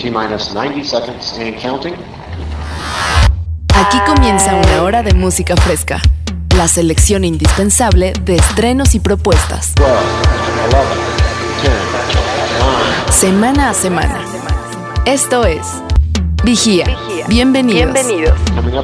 T-minus 90 seconds and counting. Aquí comienza una hora de música fresca. La selección indispensable de estrenos y propuestas. 12, 11, 10, 9. Semana a semana. Esto es Vigía. Bienvenidos. Coming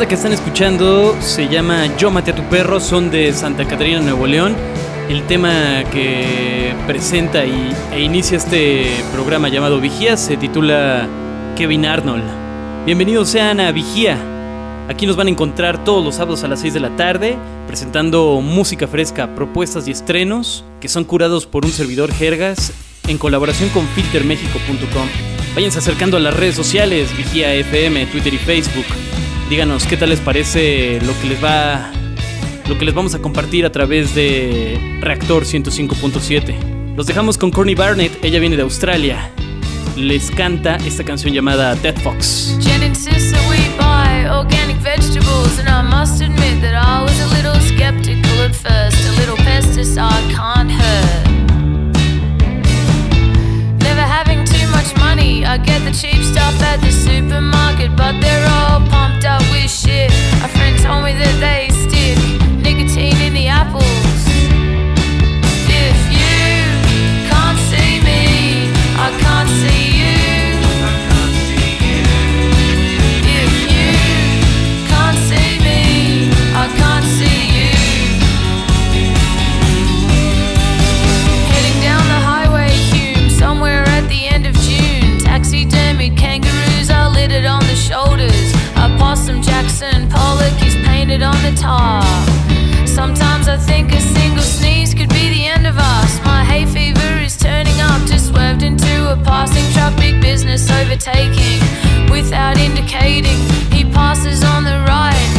banda que están escuchando se llama Yo maté a tu perro, son de Santa Catarina, Nuevo León. El tema que presenta y, e inicia este programa llamado Vigía se titula Kevin Arnold. Bienvenidos sean a Vigía. Aquí nos van a encontrar todos los sábados a las 6 de la tarde presentando música fresca, propuestas y estrenos que son curados por un servidor Jergas en colaboración con filtermexico.com. Váyanse acercando a las redes sociales, Vigía FM, Twitter y Facebook. Díganos qué tal les parece lo que les va lo que les vamos a compartir a través de Reactor 105.7. Los dejamos con Courtney Barnett, ella viene de Australia. Les canta esta canción llamada Dead Fox. Jen insists that we buy organic vegetables, and I must admit that I was a little skeptical at first. A little pesticide can't hurt. Never having too much money, I get the cheap stuff at the supermarket, but they're all pumped shit. A friend told me that they stick nicotine in the apples. Jackson Pollock is painted on the top. Sometimes I think a single sneeze could be the end of us. My hay fever is turning up, just swerved into a passing truck. Big business overtaking without indicating. He passes on the right,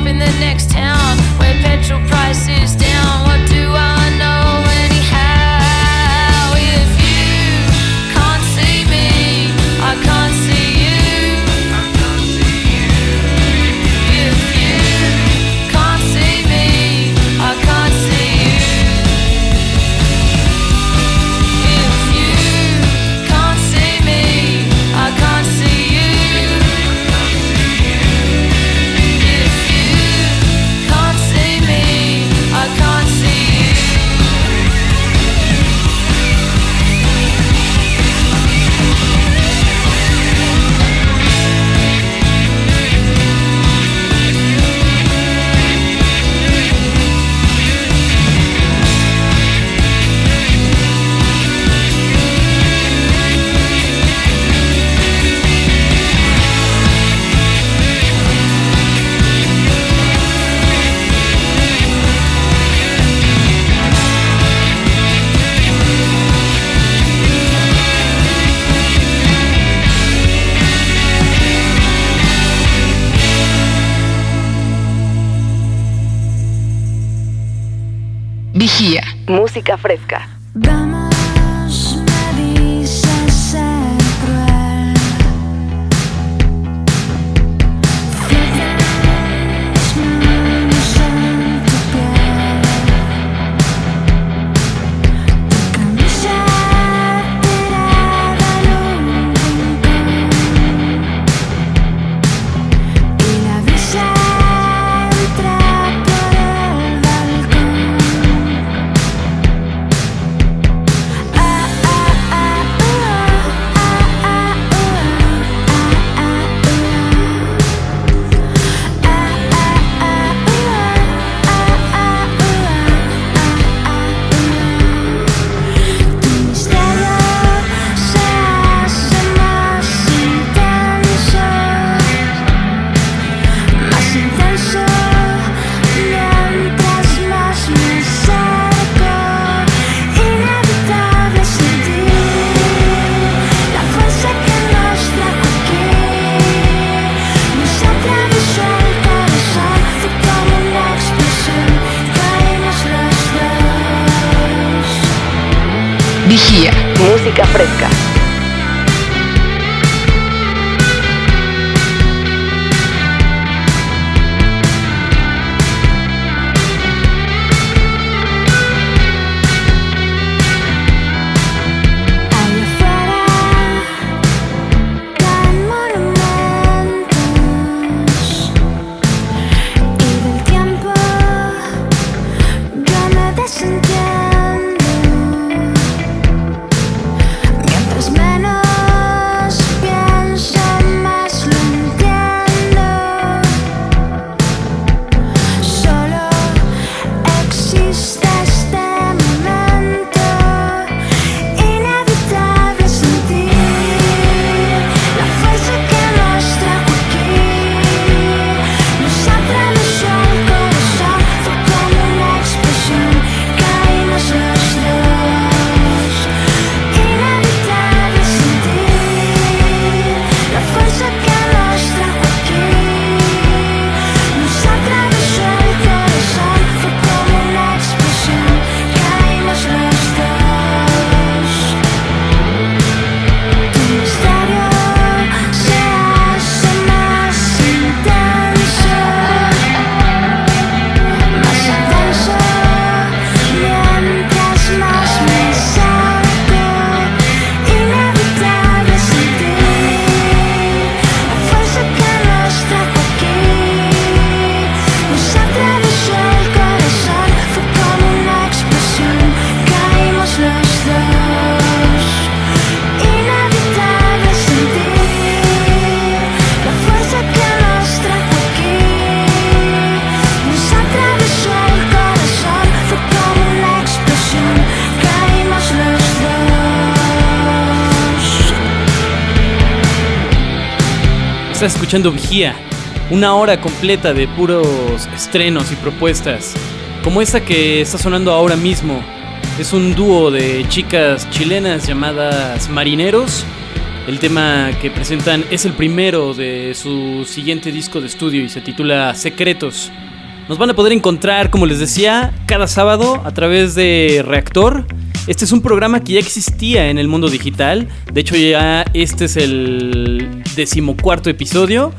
up in the next town where petrol prices down. música fresca. Nintendo Vigía, una hora completa de puros estrenos y propuestas, como esta que está sonando ahora mismo. Es un dúo de chicas chilenas llamadas Marineros. El tema que presentan es el primero de su siguiente disco de estudio y se titula Secretos. Nos van a poder encontrar, como les decía, cada sábado a través de Reactor. Este es un programa que ya existía en el mundo digital. De hecho, ya este es el decimocuarto episodio.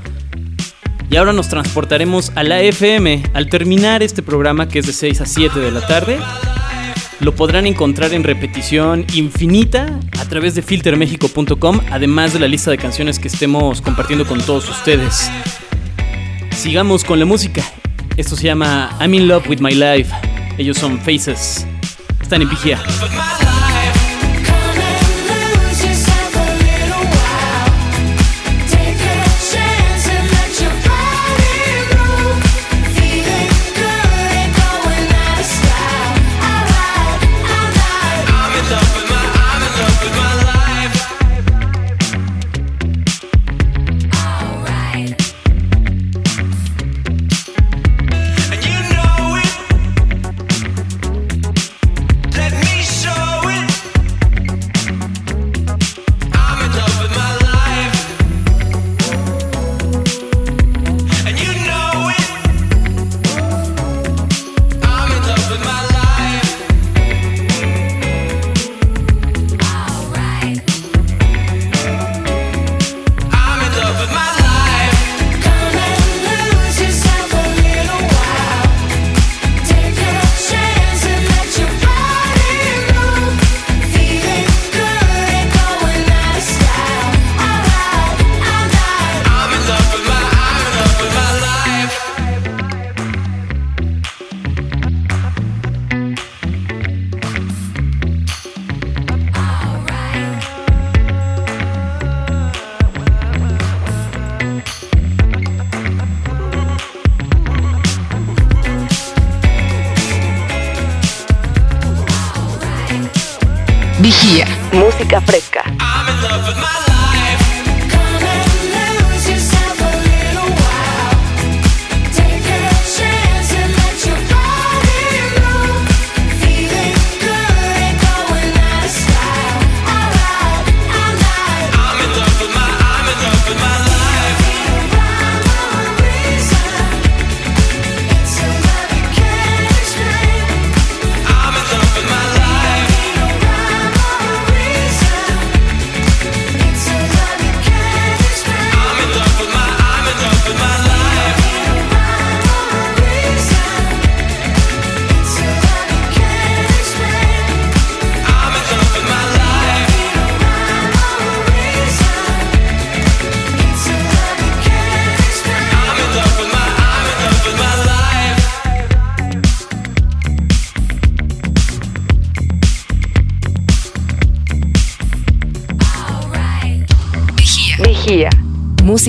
Y ahora nos transportaremos a la FM. Al terminar este programa, que es de 6 a 7 de la tarde, lo podrán encontrar en repetición infinita a través de filtermexico.com, además de la lista de canciones que estemos compartiendo con todos ustedes. Sigamos con la música. Esto se llama I'm in love with my life. Ellos son Faces. Están en vigía.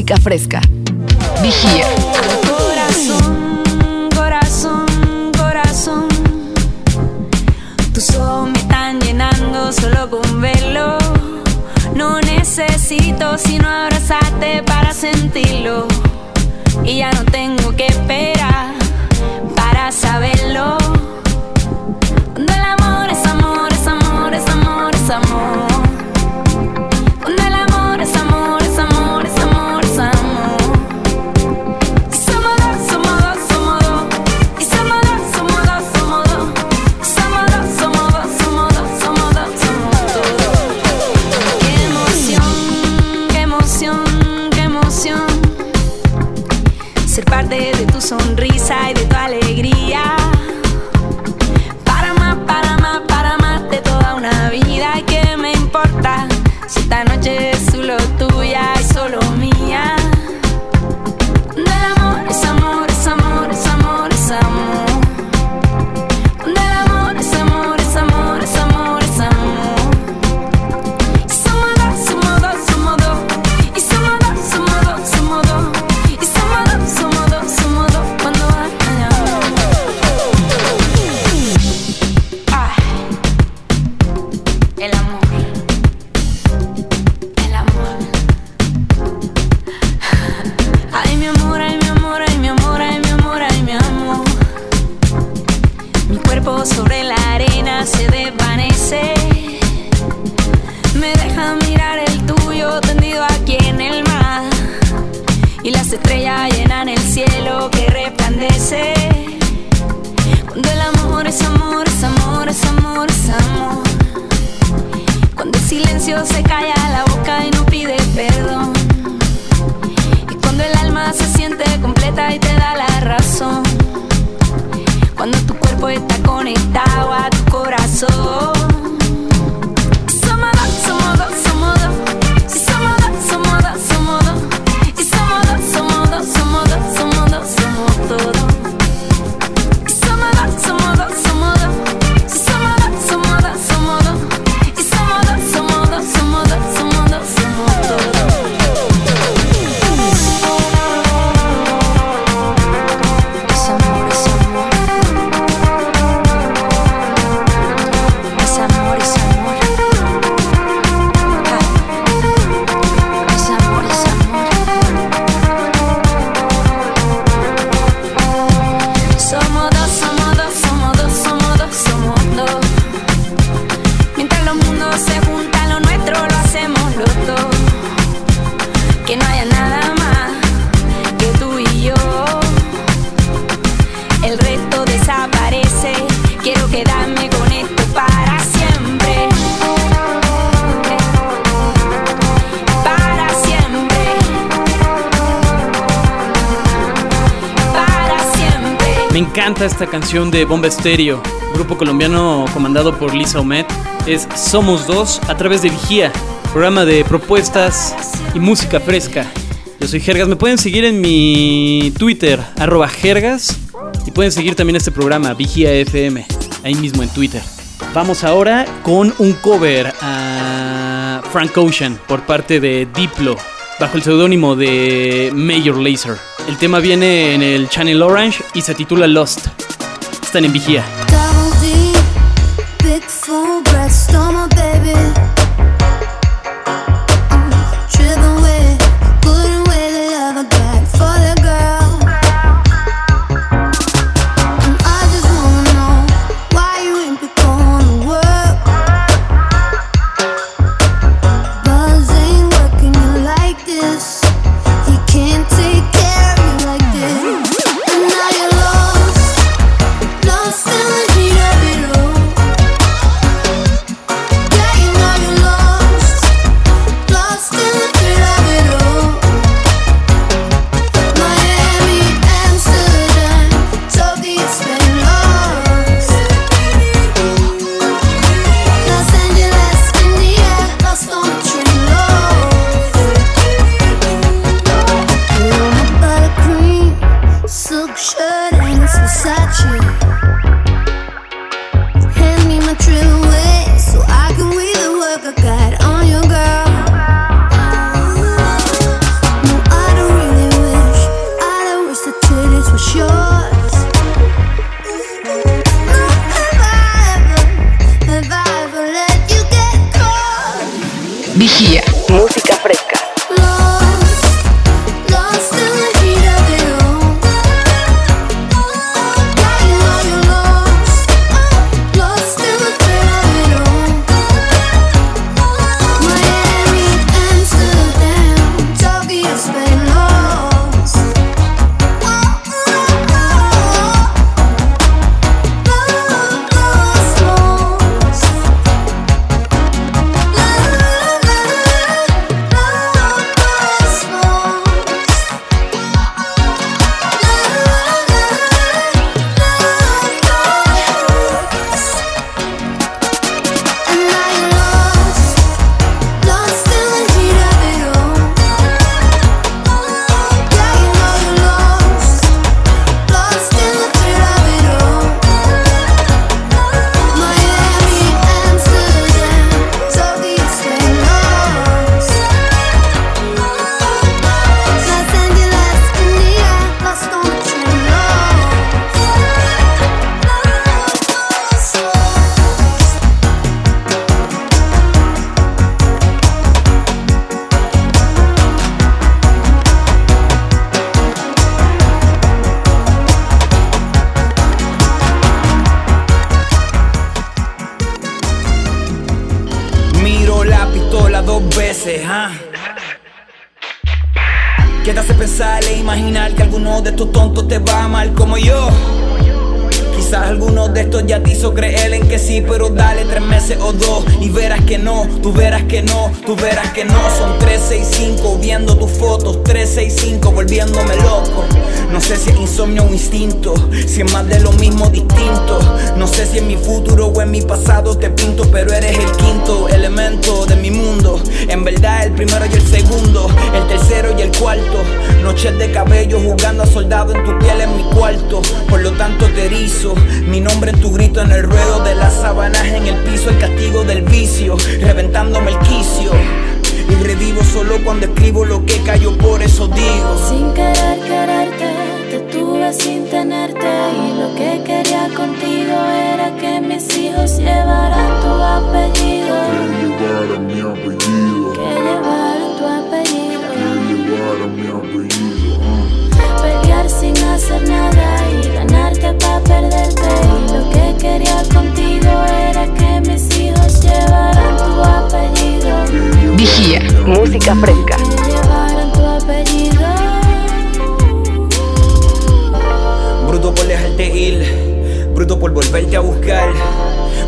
Música fresca. Vigía. Corazón, corazón, corazón. Tus ojos me están llenando solo con verlo. No necesito sino abrazarte para sentirlo. Y ya no tengo que esperar canción de Bomba Estéreo, grupo colombiano comandado por Lisa Omet, es Somos Dos a través de Vigía, programa de propuestas y música fresca. Yo soy Jergas, me pueden seguir en mi Twitter, arroba Jergas, y pueden seguir también este programa, Vigía FM, ahí mismo en Twitter. Vamos ahora con un cover a Frank Ocean por parte de Diplo, bajo el seudónimo de Major Laser. El tema viene en el Channel Orange y se titula Lost. It's gonna be here. Primero y el segundo, el tercero y el cuarto. Noches de cabello jugando a soldado en tu piel en mi cuarto. Por lo tanto te erizo, mi nombre en tu grito en el ruedo de las sábanas en el piso, el castigo del vicio, reventándome el quicio. Y revivo solo cuando escribo lo que cayó, por eso digo. Sin querer quererte, te tuve sin tenerte y lo que quería contigo era que mis hijos llevaran tu apellido. llevara mi apellido, Que hacer nada y ganarte pa' perderte y lo que quería contigo era que mis hijos llevaran tu apellido. Vigía, música fresca. Que llevaran tu apellido. Bruto por dejarte ir, bruto por volverte a buscar.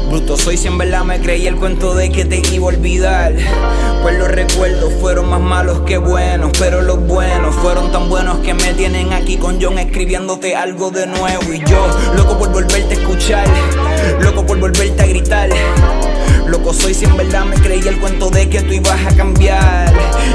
Bruto soy si en verdad me creí el cuento de que te iba a olvidar. Pues los recuerdos fueron más malos que buenos, pero los buenos fueron tan buenos que me tienen aquí con John escribiéndote algo de nuevo. Y yo, loco por volverte a escuchar, loco por volverte a gritar. Loco soy si en verdad me creí el cuento de que tú ibas a cambiar.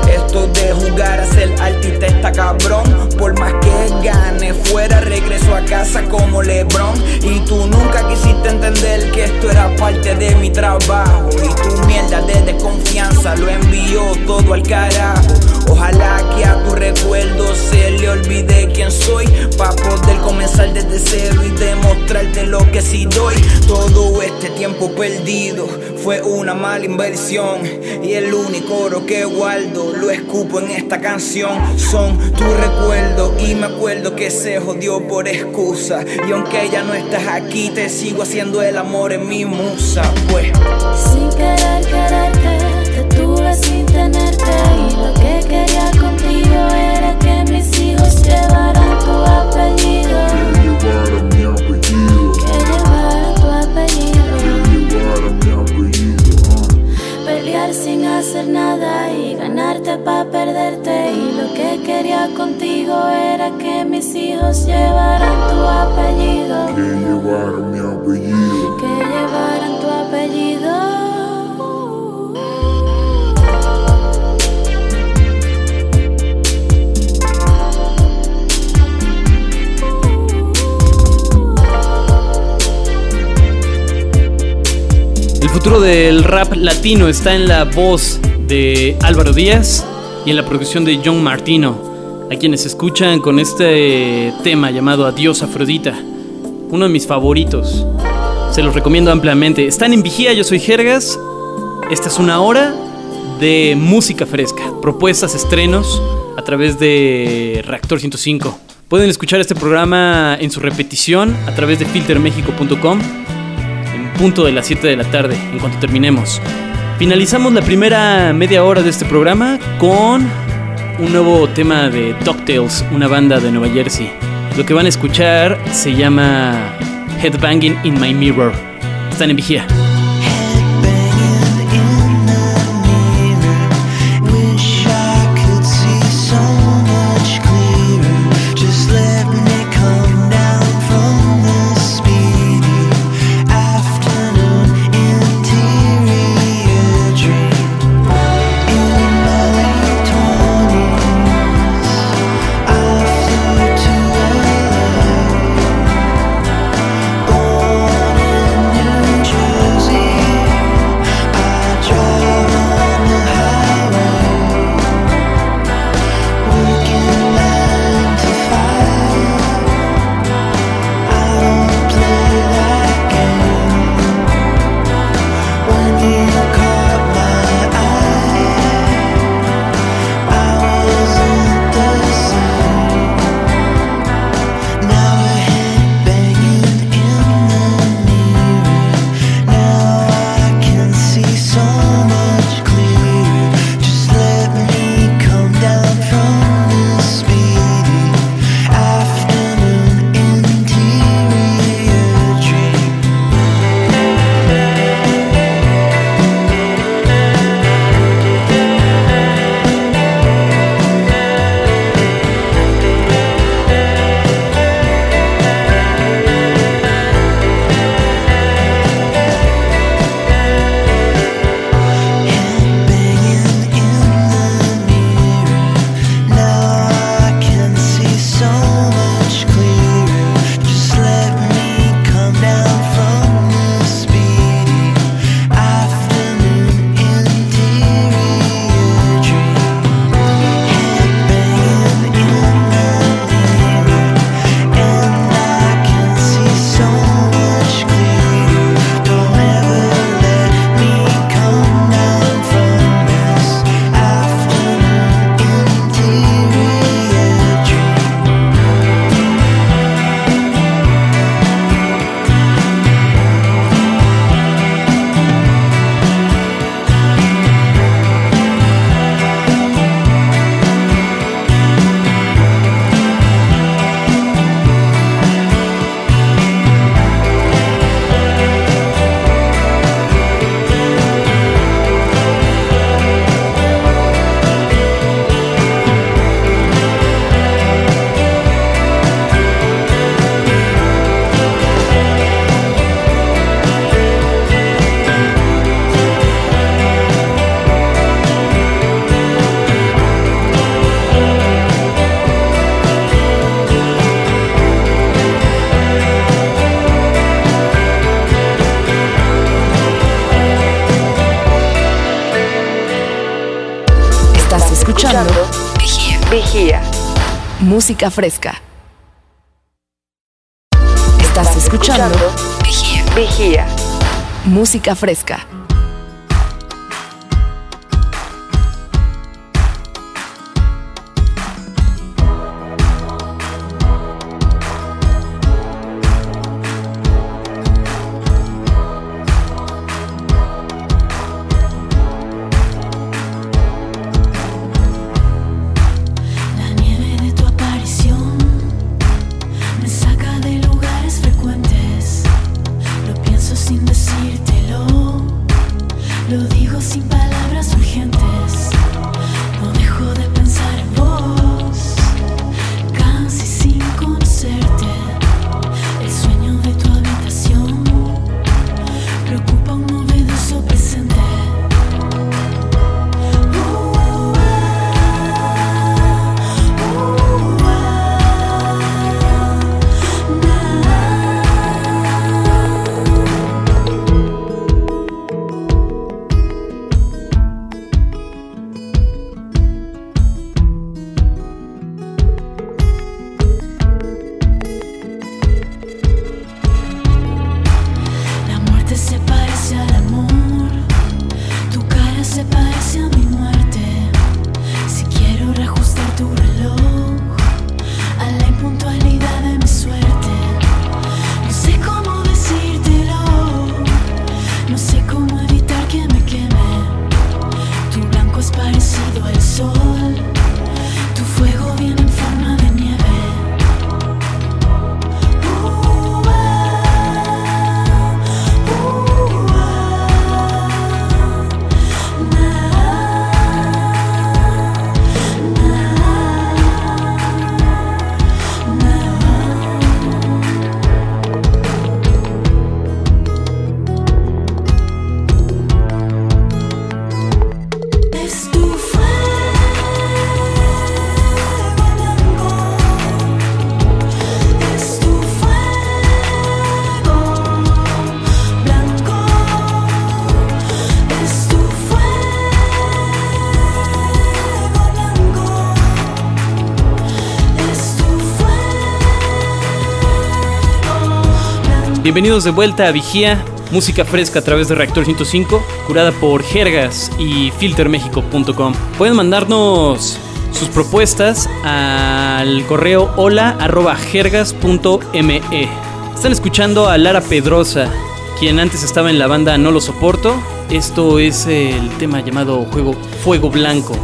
Esto de jugar a ser artista está cabrón. Por más que gane fuera, regreso a casa como Lebron. Y tú nunca quisiste entender que esto era parte de mi trabajo. Y tu mierda de desconfianza lo envió todo al carajo. Ojalá que a tu recuerdo se le olvide quién soy. Pa' poder comenzar desde cero y demostrarte lo que sí doy. Todo este tiempo perdido fue una mala inversión. Y el único oro que guardo lo escupo en esta canción. Son tus recuerdos y me acuerdo que se jodió por excusa. Y aunque ya no estás aquí, te sigo haciendo el amor en mi musa. Pues. Sin querer quererte, te tuve sin tenerte y lo que quería contigo era que mis hijos llevaran tu apellido, sin hacer nada y ganarte pa' perderte y lo que quería contigo era que mis hijos llevaran tu apellido. Que llevara mi apellido, Que llevaran tu apellido. Futuro del rap latino está en la voz de Álvaro Díaz y en la producción de John Martino, a quienes escuchan con este tema llamado Adiós Afrodita, uno de mis favoritos. Se los recomiendo ampliamente. Están en vigía, yo soy Jergas. Esta es una hora de música fresca, propuestas, estrenos a través de Reactor 105. Pueden escuchar este programa en su repetición a través de filtermexico.com punto de las 7 de la tarde, en cuanto terminemos. Finalizamos la primera media hora de este programa con un nuevo tema de DuckTales, una banda de Nueva Jersey. Lo que van a escuchar se llama Headbanging in My Mirror. Están en vigía. música fresca. Estás escuchando Vigía. Vigía. Música fresca. Bienvenidos de vuelta a Vigía, música fresca a través de Reactor 105, curada por Jergas y filtermexico.com. Pueden mandarnos sus propuestas al correo hola@jergas.me. Están escuchando a Lara Pedrosa, quien antes estaba en la banda No lo soporto. Esto es el tema llamado Juego Fuego Blanco.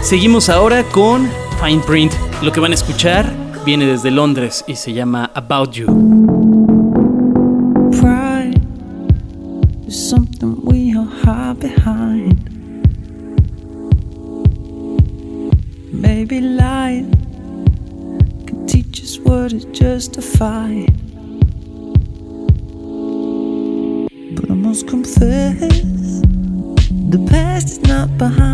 Seguimos ahora con Fine Print. Lo que van a escuchar viene desde Londres y se llama About You. justify. But I must confess, the past is not behind.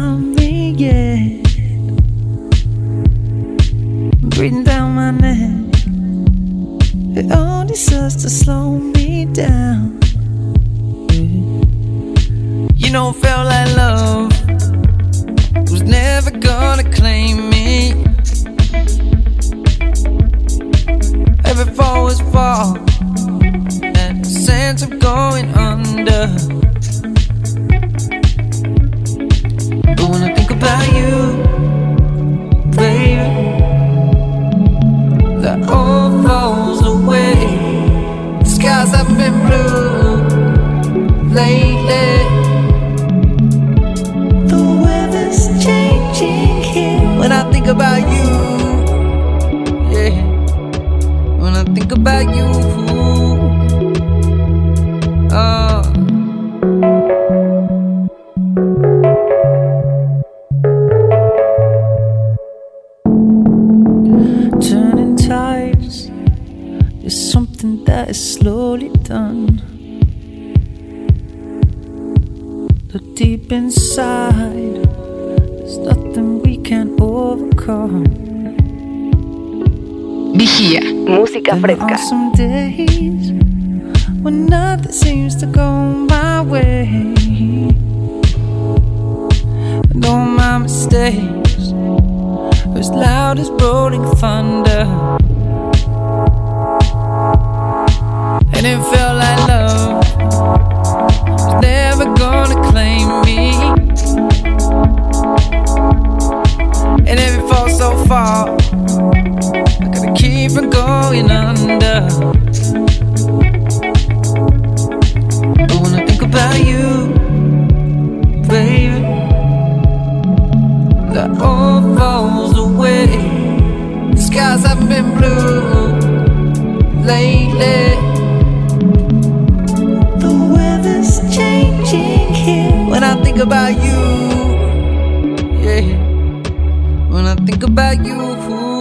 Think about you.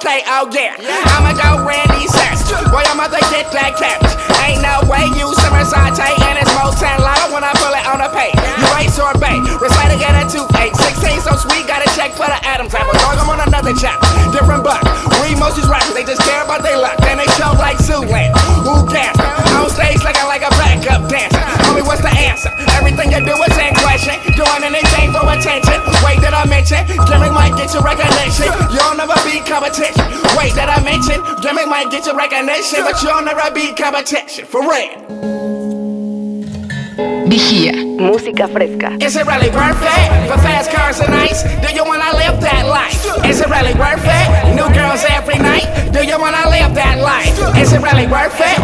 play, oh yeah. yeah. Recognition, but you'll never beat competition. For real. Vigía. Música fresca. Is it really worth it? For fast cars and ice? Do you wanna live that life? Is it really worth it? New girls every night? Do you wanna live that life? Is it really worth it?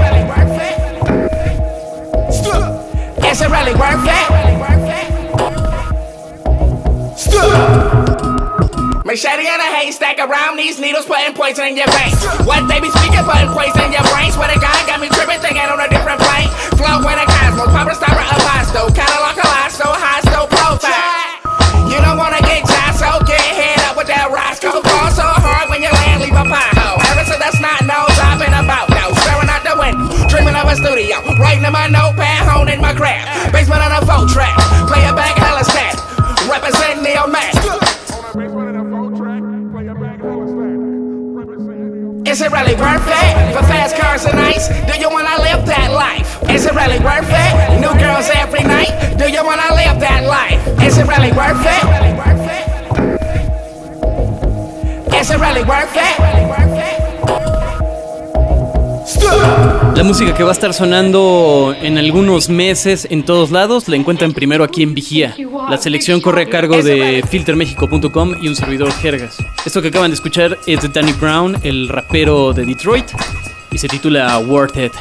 Is it really worth it? Machete in a haystack around these needles, putting poison in your veins. What they be speaking, putting poison in your brain. Swear to God, got me tripping, thinking on a different plane. Flow in a cosmos, power star of Abasto. Catalog colossal, high so profile. You don't wanna get shot, so get head up with that Roscoe. Fall so hard when you land, leave a pothole. Ever since that's not knows I've about now. Staring out the window, dreaming of a studio. Writing in my notepad, honing my craft. Basement on a folk track. Play it back, hella stat. Represent Neil Max. Is it really worth it? For fast cars and ice? Do you wanna live that life? Is it really worth it? New girls every night? Do you wanna live that life? Is it really worth it? Is it really worth it? La música que va a estar sonando en algunos meses en todos lados la encuentran primero aquí en Vigía. La selección corre a cargo de filtermexico.com y un servidor Jergas. Esto que acaban de escuchar es de Danny Brown, el rapero de Detroit, y se titula Worth It.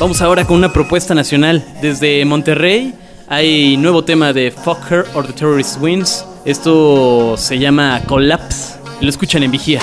Vamos ahora con una propuesta nacional. Desde Monterrey hay nuevo tema de Fuck Her or the Terrorist Wins. Esto se llama Collapse. Lo escuchan en Vigía.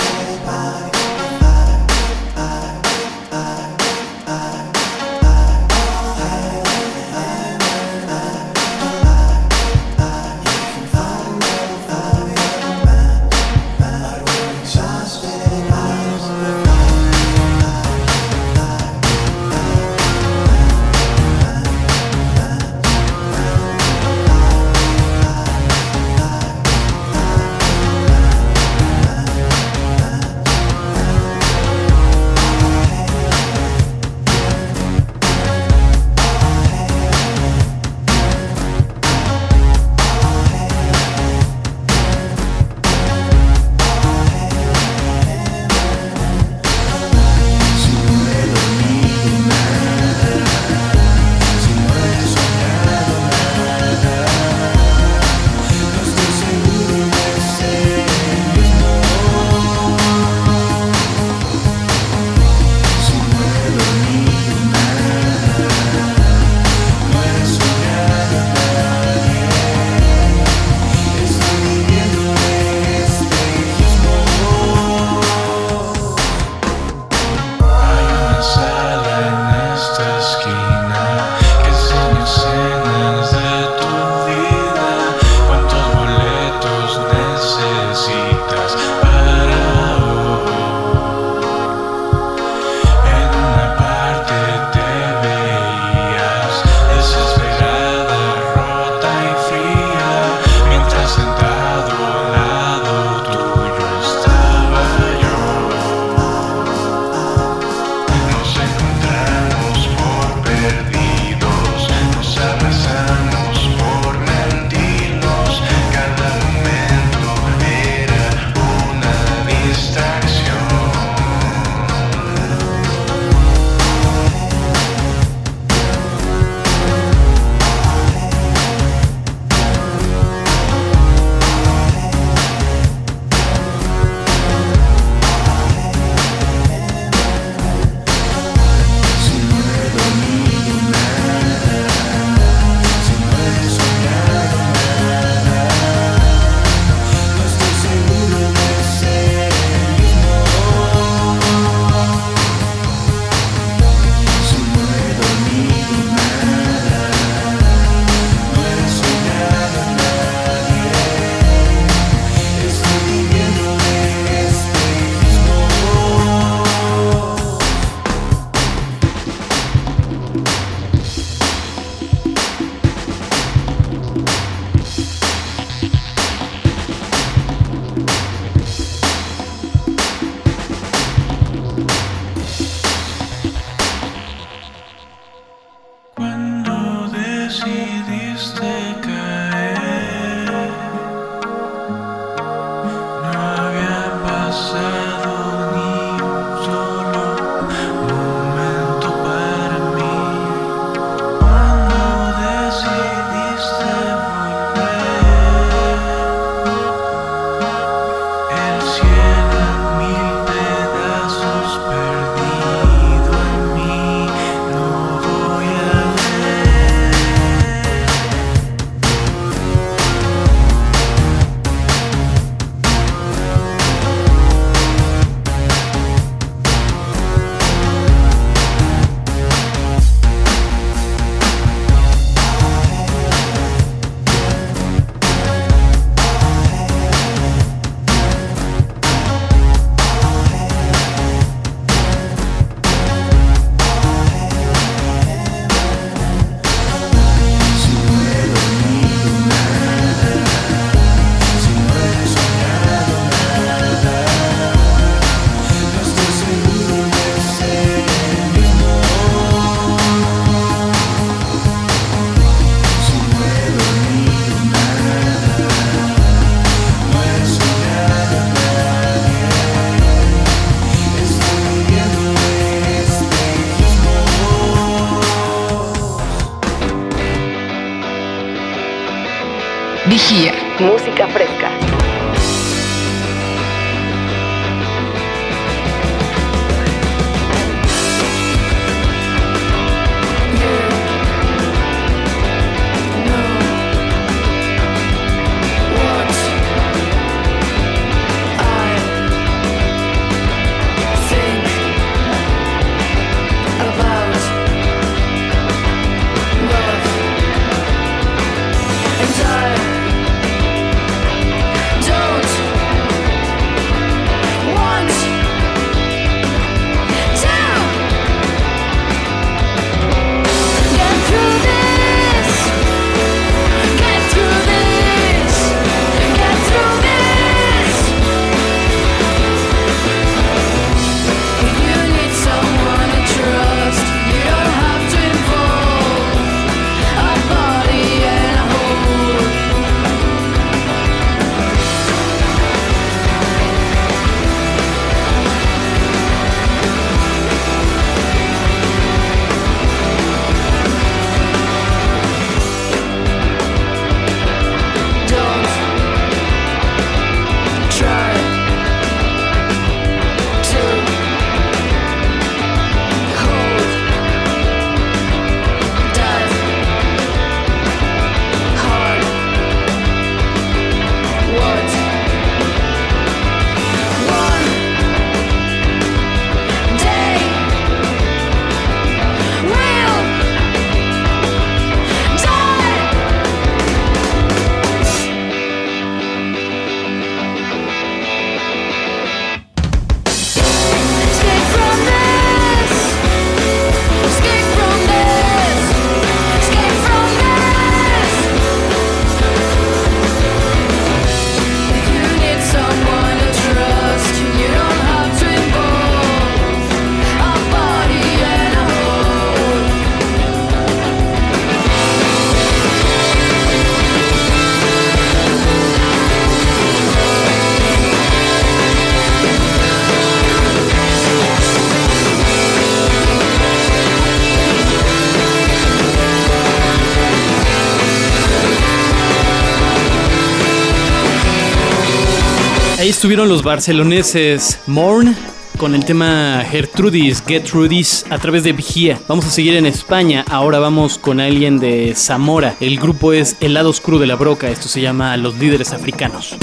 Ahí estuvieron los barceloneses Morn con el tema Gertrudis, Gertrudis a través de Vigía. Vamos a seguir en España. Ahora vamos con alguien de Zamora. El grupo es El lado oscuro de la broca. Esto se llama Los líderes africanos.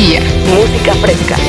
Música fresca.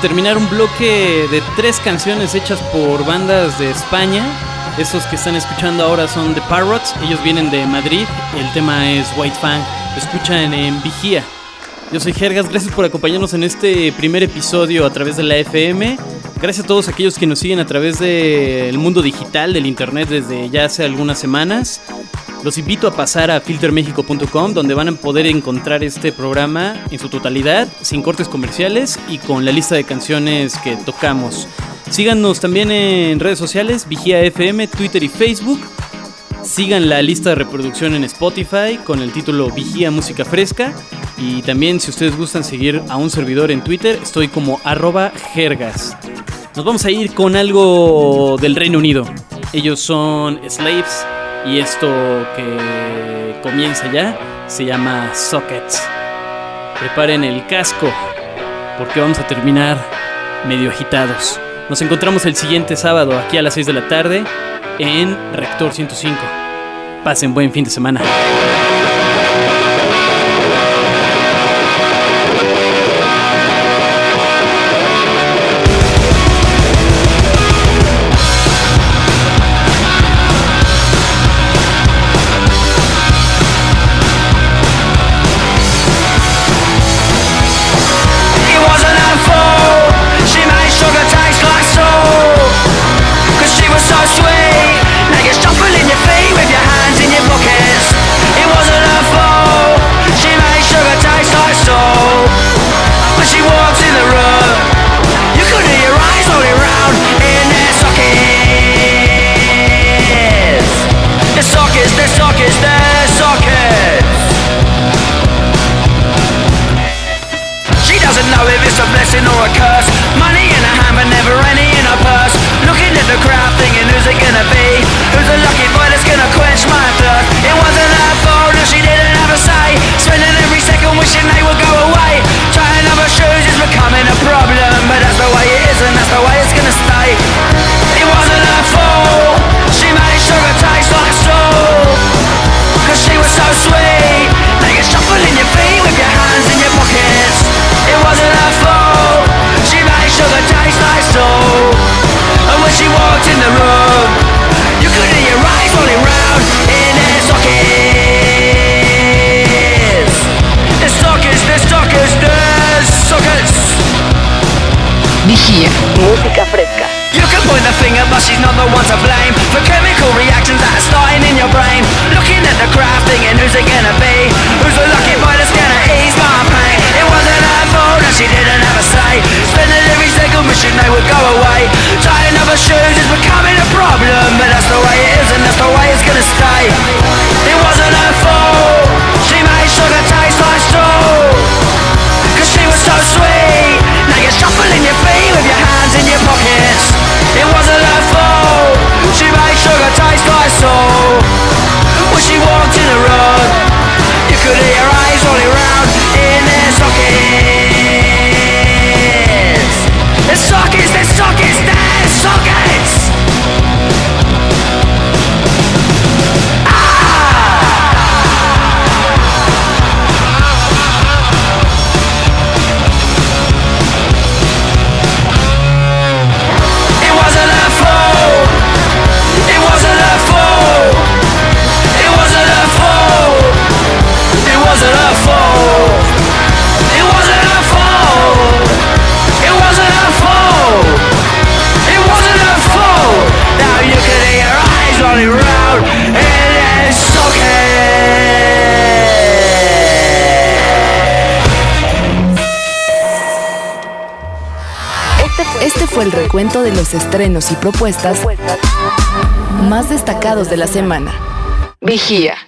De terminar un bloque de tres canciones hechas por bandas de España. Estos que están escuchando ahora son The Parrots, ellos vienen de Madrid, el tema es White Fang, lo escuchan en Vigía. Yo soy Jergas, gracias por acompañarnos en este primer episodio a través de la FM. Gracias a todos aquellos que nos siguen a través del mundo digital, del internet desde ya hace algunas semanas. Los invito a pasar a filtermexico.com donde van a poder encontrar este programa en su totalidad, sin cortes comerciales y con la lista de canciones que tocamos. Síganos también en redes sociales, Vigía FM, Twitter y Facebook. Sigan la lista de reproducción en Spotify con el título Vigía Música Fresca. Y también si ustedes gustan seguir a un servidor en Twitter, estoy como arroba jergas. Nos vamos a ir con algo del Reino Unido. Ellos son Slaves. Y esto que comienza ya se llama Sockets. Preparen el casco porque vamos a terminar medio agitados. Nos encontramos el siguiente sábado aquí a las 6 de la tarde en Rector 105. Pasen buen fin de semana. Música fresca. You can point the finger, but she's not the one to blame for chemical reactions that are starting in your brain. Looking at the crowd, thinking who's it gonna be? Who's the lucky boy that's gonna ease my pain? It wasn't her fault and she didn't have a say. Spending every second wishing they would go away. Tying up her shoes is becoming a problem, but that's the way good air. el recuento de los estrenos y propuestas más destacados de la semana. Vigía